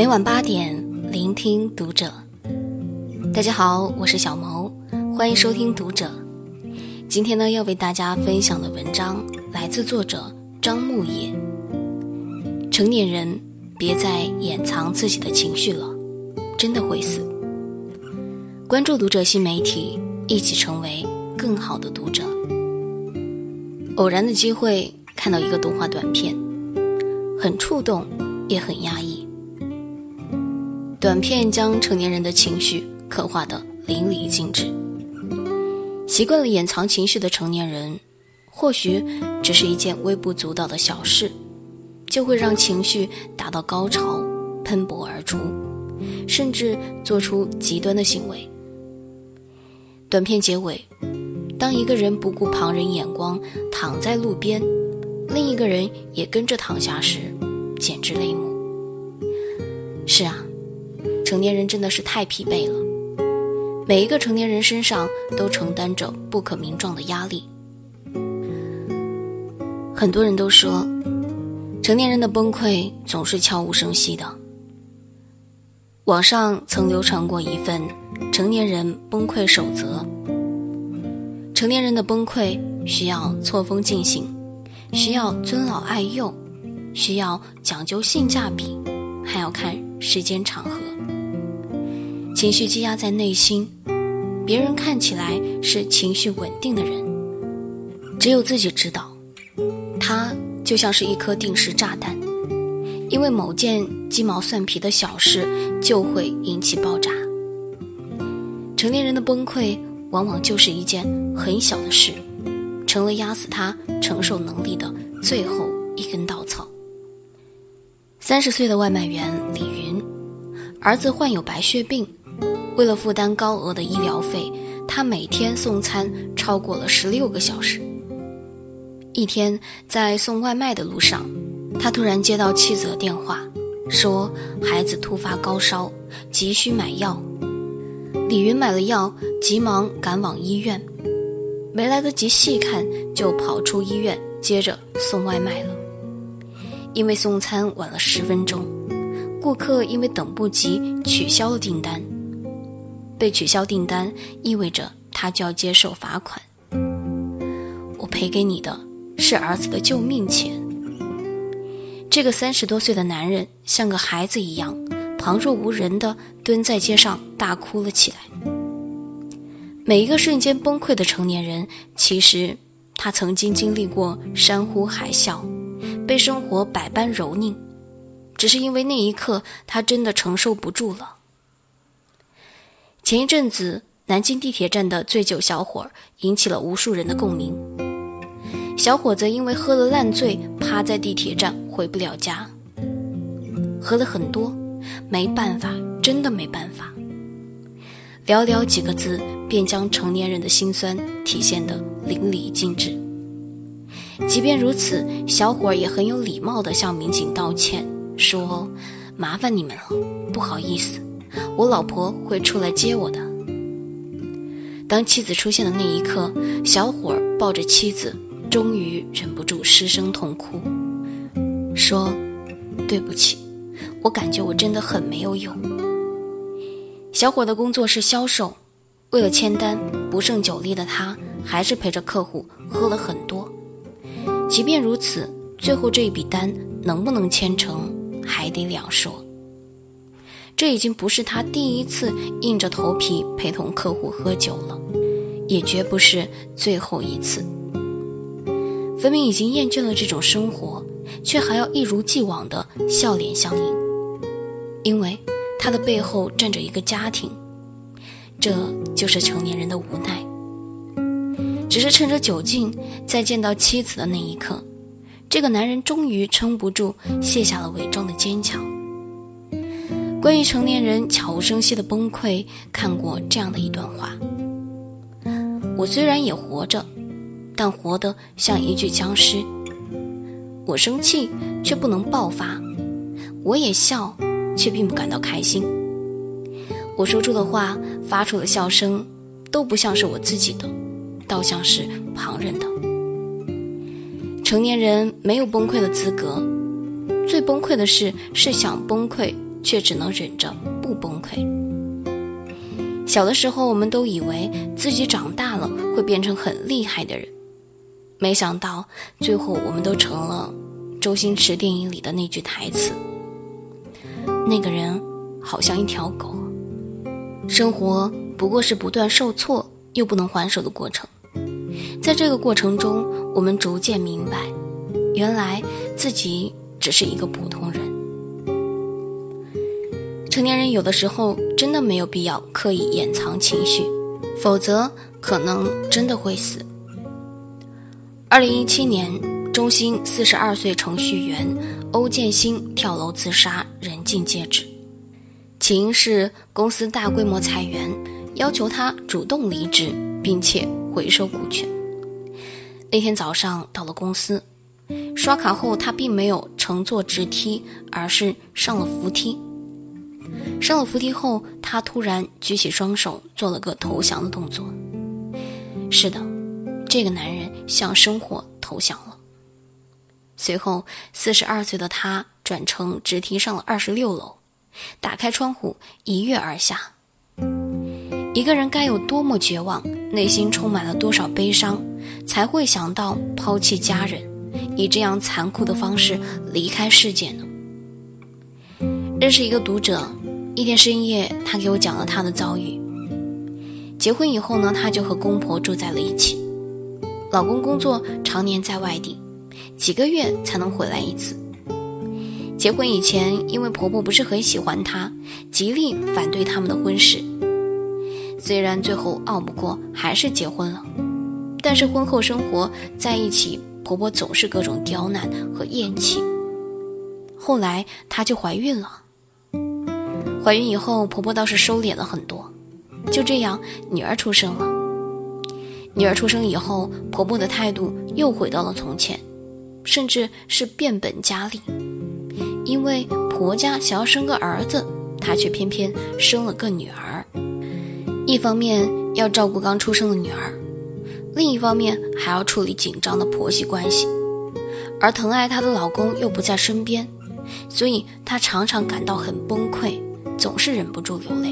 每晚八点，聆听读者。大家好，我是小毛，欢迎收听读者。今天呢，要为大家分享的文章来自作者张牧野。成年人别再掩藏自己的情绪了，真的会死。关注读者新媒体，一起成为更好的读者。偶然的机会看到一个动画短片，很触动，也很压抑。短片将成年人的情绪刻画得淋漓尽致。习惯了掩藏情绪的成年人，或许只是一件微不足道的小事，就会让情绪达到高潮，喷薄而出，甚至做出极端的行为。短片结尾，当一个人不顾旁人眼光躺在路边，另一个人也跟着躺下时，简直泪目。是啊。成年人真的是太疲惫了，每一个成年人身上都承担着不可名状的压力。很多人都说，成年人的崩溃总是悄无声息的。网上曾流传过一份成年人崩溃守则：成年人的崩溃需要错峰进行，需要尊老爱幼，需要讲究性价比，还要看时间场合。情绪积压在内心，别人看起来是情绪稳定的人，只有自己知道，他就像是一颗定时炸弹，因为某件鸡毛蒜皮的小事就会引起爆炸。成年人的崩溃往往就是一件很小的事，成了压死他承受能力的最后一根稻草。三十岁的外卖员李云，儿子患有白血病。为了负担高额的医疗费，他每天送餐超过了十六个小时。一天在送外卖的路上，他突然接到妻子的电话，说孩子突发高烧，急需买药。李云买了药，急忙赶往医院，没来得及细看，就跑出医院，接着送外卖了。因为送餐晚了十分钟，顾客因为等不及取消了订单。被取消订单意味着他就要接受罚款。我赔给你的是儿子的救命钱。这个三十多岁的男人像个孩子一样，旁若无人地蹲在街上大哭了起来。每一个瞬间崩溃的成年人，其实他曾经经历过山呼海啸，被生活百般蹂躏，只是因为那一刻他真的承受不住了。前一阵子，南京地铁站的醉酒小伙引起了无数人的共鸣。小伙子因为喝了烂醉，趴在地铁站回不了家。喝了很多，没办法，真的没办法。寥寥几个字，便将成年人的心酸体现得淋漓尽致。即便如此，小伙也很有礼貌地向民警道歉，说：“麻烦你们了，不好意思。”我老婆会出来接我的。当妻子出现的那一刻，小伙抱着妻子，终于忍不住失声痛哭，说：“对不起，我感觉我真的很没有用。”小伙的工作是销售，为了签单，不胜酒力的他还是陪着客户喝了很多。即便如此，最后这一笔单能不能签成，还得两说。这已经不是他第一次硬着头皮陪同客户喝酒了，也绝不是最后一次。分明已经厌倦了这种生活，却还要一如既往的笑脸相迎，因为他的背后站着一个家庭，这就是成年人的无奈。只是趁着酒劲，在见到妻子的那一刻，这个男人终于撑不住，卸下了伪装的坚强。关于成年人悄无声息的崩溃，看过这样的一段话：我虽然也活着，但活得像一具僵尸。我生气却不能爆发，我也笑却并不感到开心。我说出的话，发出的笑声，都不像是我自己的，倒像是旁人的。成年人没有崩溃的资格，最崩溃的事是想崩溃。却只能忍着不崩溃。小的时候，我们都以为自己长大了会变成很厉害的人，没想到最后我们都成了周星驰电影里的那句台词：“那个人好像一条狗。”生活不过是不断受挫又不能还手的过程，在这个过程中，我们逐渐明白，原来自己只是一个普通人。成年人有的时候真的没有必要刻意掩藏情绪，否则可能真的会死。二零一七年，中兴四十二岁程序员欧建新跳楼自杀，人尽皆知。起因是公司大规模裁员，要求他主动离职，并且回收股权。那天早上到了公司，刷卡后他并没有乘坐直梯，而是上了扶梯。上了扶梯后，他突然举起双手，做了个投降的动作。是的，这个男人向生活投降了。随后，四十二岁的他转乘直梯上了二十六楼，打开窗户一跃而下。一个人该有多么绝望，内心充满了多少悲伤，才会想到抛弃家人，以这样残酷的方式离开世界呢？认识一个读者。一天深夜，他给我讲了他的遭遇。结婚以后呢，他就和公婆住在了一起。老公工作常年在外地，几个月才能回来一次。结婚以前，因为婆婆不是很喜欢他，极力反对他们的婚事。虽然最后拗不过，还是结婚了，但是婚后生活在一起，婆婆总是各种刁难和厌弃。后来她就怀孕了。怀孕以后，婆婆倒是收敛了很多。就这样，女儿出生了。女儿出生以后，婆婆的态度又回到了从前，甚至是变本加厉。因为婆家想要生个儿子，她却偏偏生了个女儿。一方面要照顾刚出生的女儿，另一方面还要处理紧张的婆媳关系。而疼爱她的老公又不在身边，所以她常常感到很崩溃。总是忍不住流泪，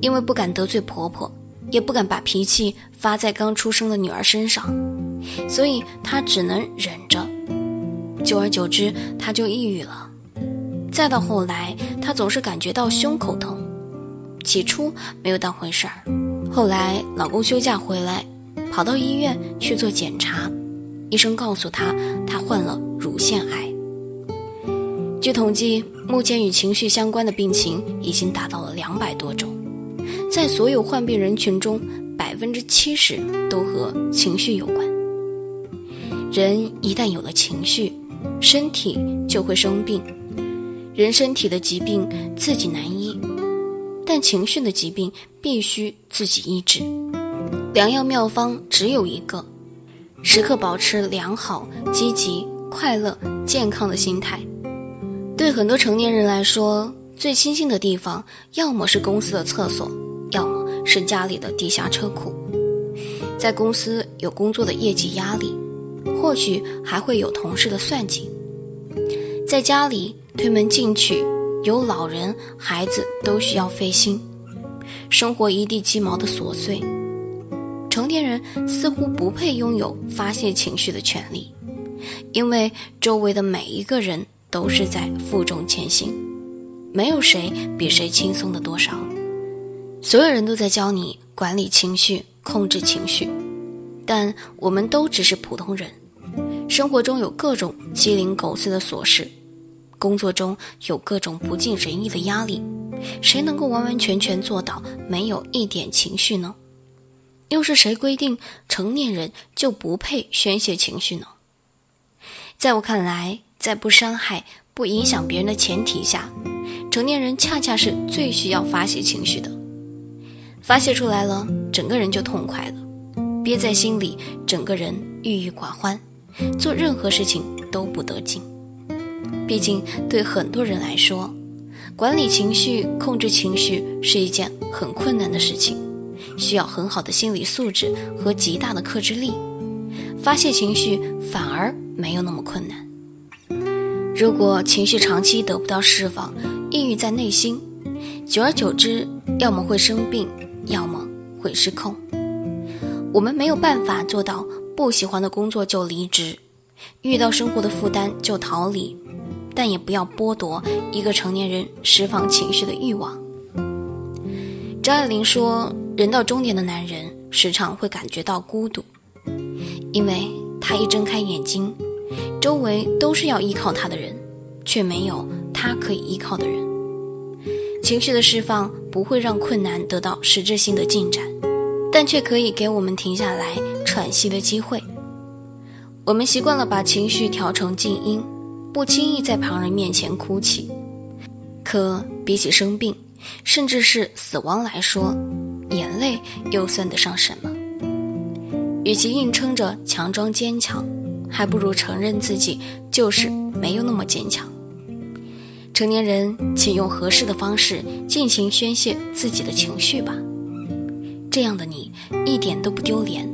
因为不敢得罪婆婆，也不敢把脾气发在刚出生的女儿身上，所以她只能忍着。久而久之，她就抑郁了。再到后来，她总是感觉到胸口疼，起初没有当回事儿，后来老公休假回来，跑到医院去做检查，医生告诉她，她患了乳腺癌。据统计，目前与情绪相关的病情已经达到了两百多种，在所有患病人群中，百分之七十都和情绪有关。人一旦有了情绪，身体就会生病。人身体的疾病自己难医，但情绪的疾病必须自己医治。良药妙方只有一个：时刻保持良好、积极、快乐、健康的心态。对很多成年人来说，最亲近的地方，要么是公司的厕所，要么是家里的地下车库。在公司有工作的业绩压力，或许还会有同事的算计；在家里推门进去，有老人、孩子都需要费心，生活一地鸡毛的琐碎。成年人似乎不配拥有发泄情绪的权利，因为周围的每一个人。都是在负重前行，没有谁比谁轻松的多少。所有人都在教你管理情绪、控制情绪，但我们都只是普通人。生活中有各种鸡零狗碎的琐事，工作中有各种不尽人意的压力，谁能够完完全全做到没有一点情绪呢？又是谁规定成年人就不配宣泄情绪呢？在我看来。在不伤害、不影响别人的前提下，成年人恰恰是最需要发泄情绪的。发泄出来了，整个人就痛快了；憋在心里，整个人郁郁寡欢，做任何事情都不得劲。毕竟，对很多人来说，管理情绪、控制情绪是一件很困难的事情，需要很好的心理素质和极大的克制力。发泄情绪反而没有那么困难。如果情绪长期得不到释放，抑郁在内心，久而久之，要么会生病，要么会失控。我们没有办法做到不喜欢的工作就离职，遇到生活的负担就逃离，但也不要剥夺一个成年人释放情绪的欲望。张爱玲说：“人到中年的男人时常会感觉到孤独，因为他一睁开眼睛，周围都是要依靠他的人，却没有他可以依靠的人。情绪的释放不会让困难得到实质性的进展。”但却可以给我们停下来喘息的机会。我们习惯了把情绪调成静音，不轻易在旁人面前哭泣。可比起生病，甚至是死亡来说，眼泪又算得上什么？与其硬撑着强装坚强，还不如承认自己就是没有那么坚强。成年人，请用合适的方式尽情宣泄自己的情绪吧。这样的你一点都不丢脸，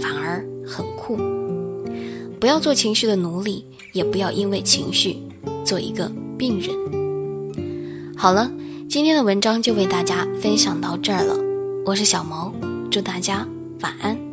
反而很酷。不要做情绪的奴隶，也不要因为情绪做一个病人。好了，今天的文章就为大家分享到这儿了。我是小毛，祝大家晚安。